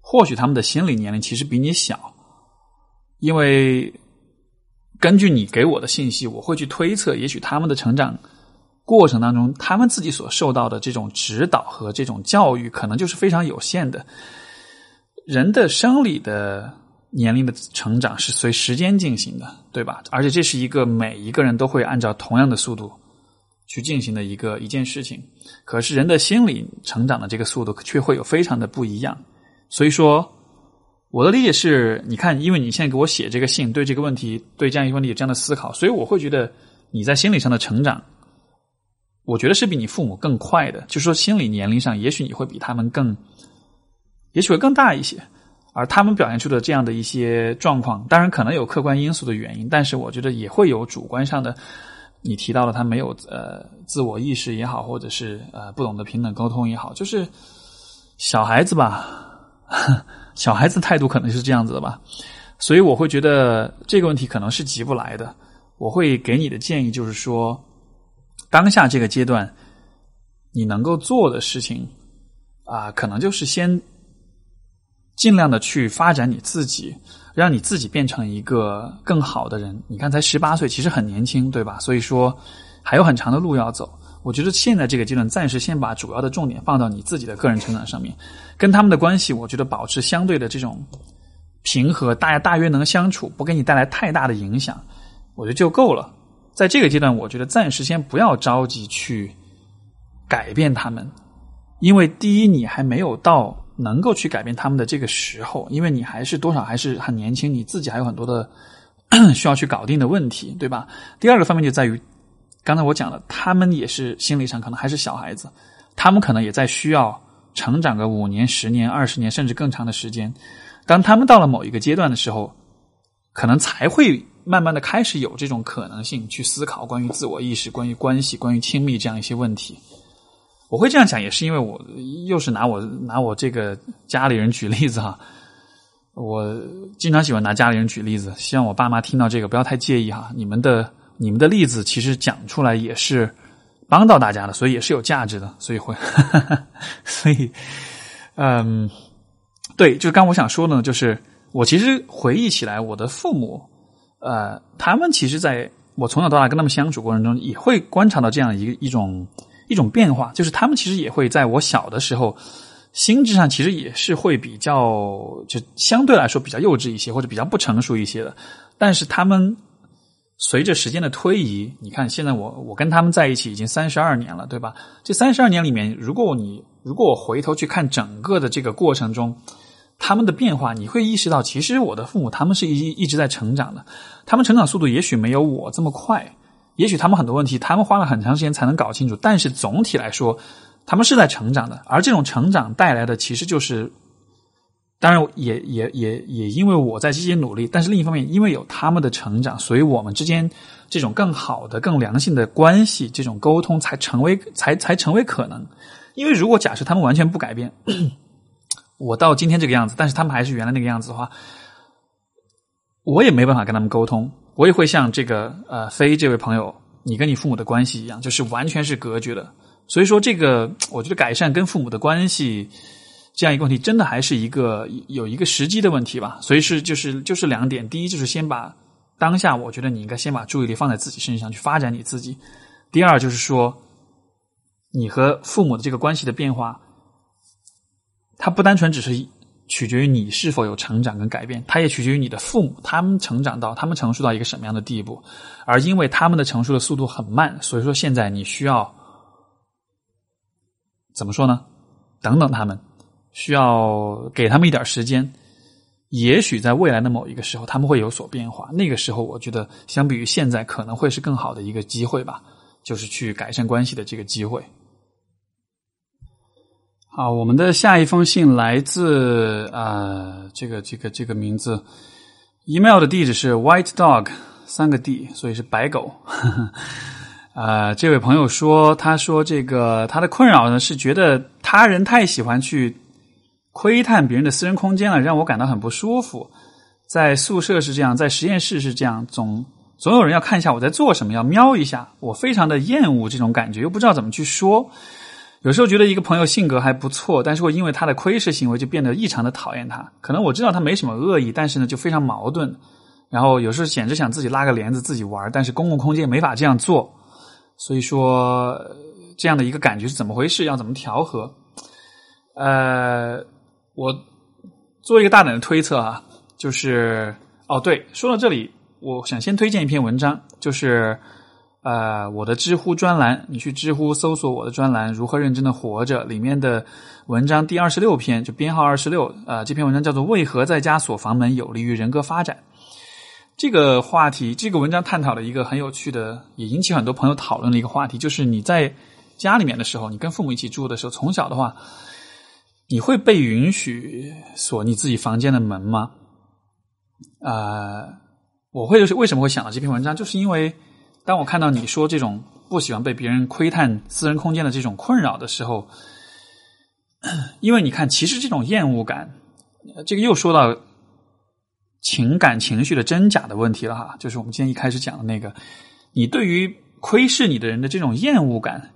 或许他们的心理年龄其实比你小，因为根据你给我的信息，我会去推测，也许他们的成长过程当中，他们自己所受到的这种指导和这种教育，可能就是非常有限的。人的生理的年龄的成长是随时间进行的，对吧？而且这是一个每一个人都会按照同样的速度去进行的一个一件事情。可是人的心理成长的这个速度却会有非常的不一样。所以说，我的理解是，你看，因为你现在给我写这个信，对这个问题，对这样一个问题有这样的思考，所以我会觉得你在心理上的成长我觉得是比你父母更快的，就是说心理年龄上，也许你会比他们更，也许会更大一些。而他们表现出的这样的一些状况，当然可能有客观因素的原因，但是我觉得也会有主观上的。你提到了他没有呃自我意识也好，或者是呃不懂得平等沟通也好，就是小孩子吧，小孩子态度可能是这样子的吧。所以我会觉得这个问题可能是急不来的。我会给你的建议就是说，当下这个阶段你能够做的事情啊，可能就是先。尽量的去发展你自己，让你自己变成一个更好的人。你看，才十八岁，其实很年轻，对吧？所以说还有很长的路要走。我觉得现在这个阶段，暂时先把主要的重点放到你自己的个人成长上面，跟他们的关系，我觉得保持相对的这种平和，大家大约能相处，不给你带来太大的影响，我觉得就够了。在这个阶段，我觉得暂时先不要着急去改变他们，因为第一，你还没有到。能够去改变他们的这个时候，因为你还是多少还是很年轻，你自己还有很多的 需要去搞定的问题，对吧？第二个方面就在于，刚才我讲了，他们也是心理上可能还是小孩子，他们可能也在需要成长个五年、十年、二十年，甚至更长的时间。当他们到了某一个阶段的时候，可能才会慢慢的开始有这种可能性去思考关于自我意识、关于关系、关于亲密这样一些问题。我会这样讲，也是因为我又是拿我拿我这个家里人举例子哈。我经常喜欢拿家里人举例子，希望我爸妈听到这个不要太介意哈。你们的你们的例子其实讲出来也是帮到大家的，所以也是有价值的，所以会，所以嗯，对，就刚我想说呢，就是我其实回忆起来，我的父母呃，他们其实在我从小到大跟他们相处过程中，也会观察到这样一一种。一种变化，就是他们其实也会在我小的时候，心智上其实也是会比较，就相对来说比较幼稚一些，或者比较不成熟一些的。但是他们随着时间的推移，你看现在我我跟他们在一起已经三十二年了，对吧？这三十二年里面，如果你如果我回头去看整个的这个过程中，他们的变化，你会意识到，其实我的父母他们是一一直在成长的，他们成长速度也许没有我这么快。也许他们很多问题，他们花了很长时间才能搞清楚。但是总体来说，他们是在成长的。而这种成长带来的，其实就是，当然也也也也因为我在积极努力，但是另一方面，因为有他们的成长，所以我们之间这种更好的、更良性的关系，这种沟通才成为才才成为可能。因为如果假设他们完全不改变，我到今天这个样子，但是他们还是原来那个样子的话，我也没办法跟他们沟通。我也会像这个呃飞这位朋友，你跟你父母的关系一样，就是完全是隔绝的。所以说，这个我觉得改善跟父母的关系这样一个问题，真的还是一个有一个时机的问题吧。所以是就是就是两点：第一，就是先把当下，我觉得你应该先把注意力放在自己身上去发展你自己；第二，就是说你和父母的这个关系的变化，它不单纯只是。取决于你是否有成长跟改变，它也取决于你的父母，他们成长到他们成熟到一个什么样的地步。而因为他们的成熟的速度很慢，所以说现在你需要怎么说呢？等等他们，需要给他们一点时间。也许在未来的某一个时候，他们会有所变化。那个时候，我觉得相比于现在，可能会是更好的一个机会吧，就是去改善关系的这个机会。啊，我们的下一封信来自啊，这个这个这个名字，email 的地址是 white dog 三个 d，所以是白狗。啊，这位朋友说，他说这个他的困扰呢是觉得他人太喜欢去窥探别人的私人空间了，让我感到很不舒服。在宿舍是这样，在实验室是这样，总总有人要看一下我在做什么，要瞄一下，我非常的厌恶这种感觉，又不知道怎么去说。有时候觉得一个朋友性格还不错，但是会因为他的窥视行为就变得异常的讨厌他。可能我知道他没什么恶意，但是呢就非常矛盾。然后有时候简直想自己拉个帘子自己玩，但是公共空间没法这样做。所以说这样的一个感觉是怎么回事？要怎么调和？呃，我做一个大胆的推测啊，就是哦对，说到这里，我想先推荐一篇文章，就是。呃，我的知乎专栏，你去知乎搜索我的专栏“如何认真的活着”里面的文章第二十六篇，就编号二十六。呃，这篇文章叫做《为何在家锁房门有利于人格发展》。这个话题，这个文章探讨了一个很有趣的，也引起很多朋友讨论的一个话题，就是你在家里面的时候，你跟父母一起住的时候，从小的话，你会被允许锁你自己房间的门吗？啊，我会为什么会想到这篇文章，就是因为当我看到你说这种不喜欢被别人窥探私人空间的这种困扰的时候，因为你看，其实这种厌恶感，这个又说到情感情绪的真假的问题了哈，就是我们今天一开始讲的那个，你对于窥视你的人的这种厌恶感，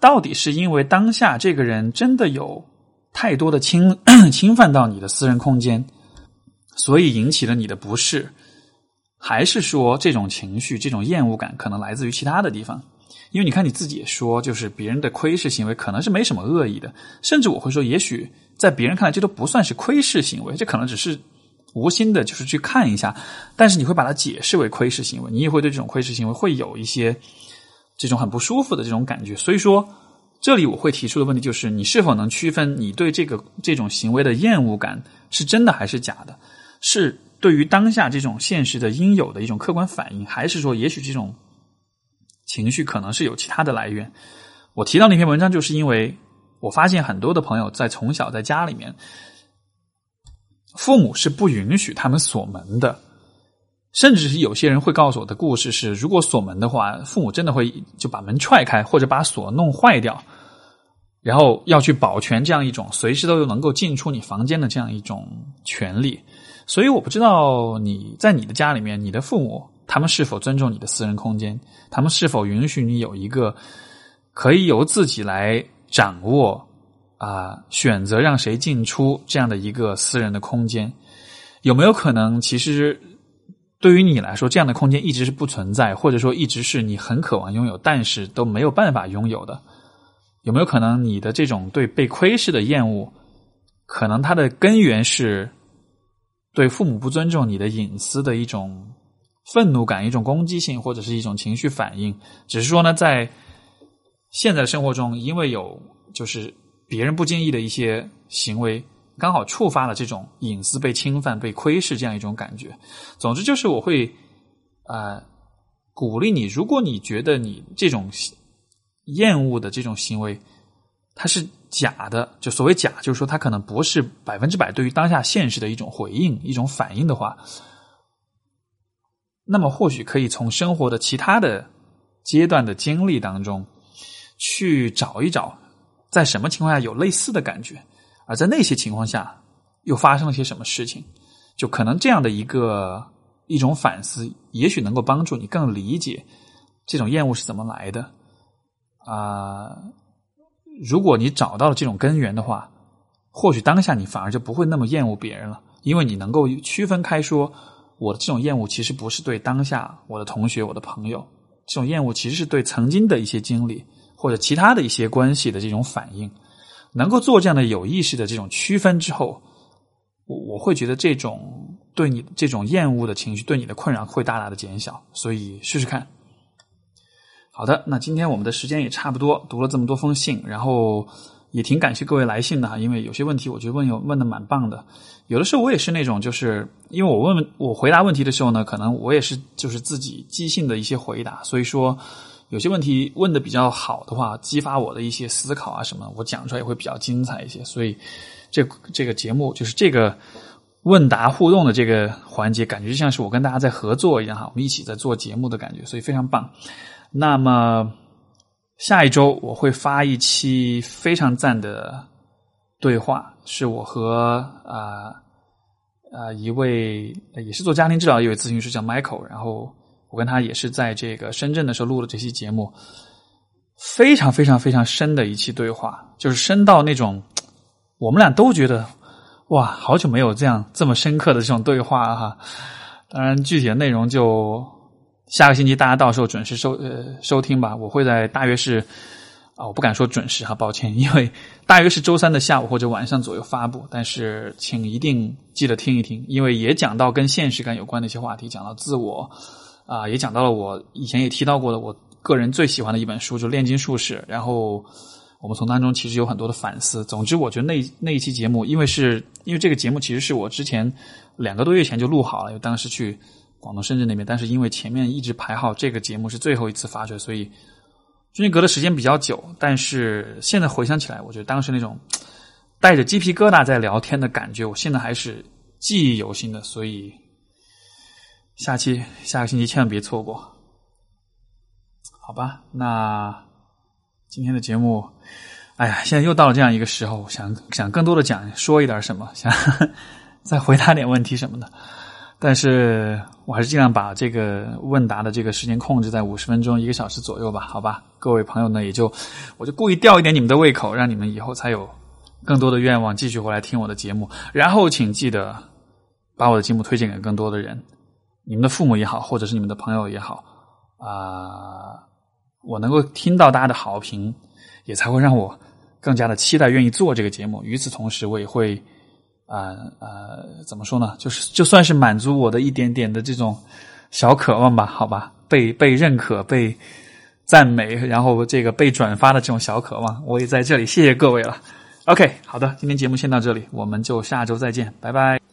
到底是因为当下这个人真的有太多的侵 侵犯到你的私人空间？所以引起了你的不适，还是说这种情绪、这种厌恶感可能来自于其他的地方？因为你看你自己也说，就是别人的窥视行为可能是没什么恶意的，甚至我会说，也许在别人看来这都不算是窥视行为，这可能只是无心的，就是去看一下。但是你会把它解释为窥视行为，你也会对这种窥视行为会有一些这种很不舒服的这种感觉。所以说，这里我会提出的问题就是，你是否能区分你对这个这种行为的厌恶感是真的还是假的？是对于当下这种现实的应有的一种客观反应，还是说，也许这种情绪可能是有其他的来源？我提到那篇文章，就是因为我发现很多的朋友在从小在家里面，父母是不允许他们锁门的，甚至是有些人会告诉我的故事是，如果锁门的话，父母真的会就把门踹开，或者把锁弄坏掉，然后要去保全这样一种随时都能够进出你房间的这样一种权利。所以我不知道你在你的家里面，你的父母他们是否尊重你的私人空间？他们是否允许你有一个可以由自己来掌握啊选择让谁进出这样的一个私人的空间？有没有可能，其实对于你来说，这样的空间一直是不存在，或者说一直是你很渴望拥有，但是都没有办法拥有的？有没有可能，你的这种对被窥视的厌恶，可能它的根源是？对父母不尊重你的隐私的一种愤怒感、一种攻击性，或者是一种情绪反应。只是说呢，在现在的生活中，因为有就是别人不经意的一些行为，刚好触发了这种隐私被侵犯、被窥视这样一种感觉。总之，就是我会啊鼓励你，如果你觉得你这种厌恶的这种行为，它是。假的，就所谓假，就是说它可能不是百分之百对于当下现实的一种回应、一种反应的话，那么或许可以从生活的其他的阶段的经历当中去找一找，在什么情况下有类似的感觉，而在那些情况下又发生了些什么事情，就可能这样的一个一种反思，也许能够帮助你更理解这种厌恶是怎么来的啊。如果你找到了这种根源的话，或许当下你反而就不会那么厌恶别人了，因为你能够区分开说，我的这种厌恶其实不是对当下我的同学、我的朋友，这种厌恶其实是对曾经的一些经历或者其他的一些关系的这种反应。能够做这样的有意识的这种区分之后，我我会觉得这种对你这种厌恶的情绪对你的困扰会大大的减小，所以试试看。好的，那今天我们的时间也差不多，读了这么多封信，然后也挺感谢各位来信的哈，因为有些问题我觉得问有问的蛮棒的，有的时候我也是那种，就是因为我问我回答问题的时候呢，可能我也是就是自己即兴的一些回答，所以说有些问题问的比较好的话，激发我的一些思考啊什么，我讲出来也会比较精彩一些，所以这这个节目就是这个问答互动的这个环节，感觉就像是我跟大家在合作一样哈，我们一起在做节目的感觉，所以非常棒。那么下一周我会发一期非常赞的对话，是我和啊啊一位也是做家庭治疗的一位咨询师叫 Michael，然后我跟他也是在这个深圳的时候录了这期节目，非常非常非常深的一期对话，就是深到那种我们俩都觉得哇，好久没有这样这么深刻的这种对话哈。当然具体的内容就。下个星期大家到时候准时收呃收听吧，我会在大约是啊我不敢说准时哈，抱歉，因为大约是周三的下午或者晚上左右发布，但是请一定记得听一听，因为也讲到跟现实感有关的一些话题，讲到自我啊，也讲到了我以前也提到过的我个人最喜欢的一本书，就《炼金术士》，然后我们从当中其实有很多的反思。总之，我觉得那那一期节目，因为是因为这个节目其实是我之前两个多月前就录好了，因为当时去。广东深圳那边，但是因为前面一直排号这个节目是最后一次发出来，所以中间隔的时间比较久，但是现在回想起来，我觉得当时那种带着鸡皮疙瘩在聊天的感觉，我现在还是记忆犹新的。所以下期下个星期千万别错过，好吧？那今天的节目，哎呀，现在又到了这样一个时候，想想更多的讲说一点什么，想 再回答点问题什么的。但是我还是尽量把这个问答的这个时间控制在五十分钟、一个小时左右吧，好吧？各位朋友呢，也就我就故意吊一点你们的胃口，让你们以后才有更多的愿望继续回来听我的节目。然后请记得把我的节目推荐给更多的人，你们的父母也好，或者是你们的朋友也好啊，我能够听到大家的好评，也才会让我更加的期待，愿意做这个节目。与此同时，我也会。啊呃，怎么说呢？就是就算是满足我的一点点的这种小渴望吧，好吧，被被认可、被赞美，然后这个被转发的这种小渴望，我也在这里谢谢各位了。OK，好的，今天节目先到这里，我们就下周再见，拜拜。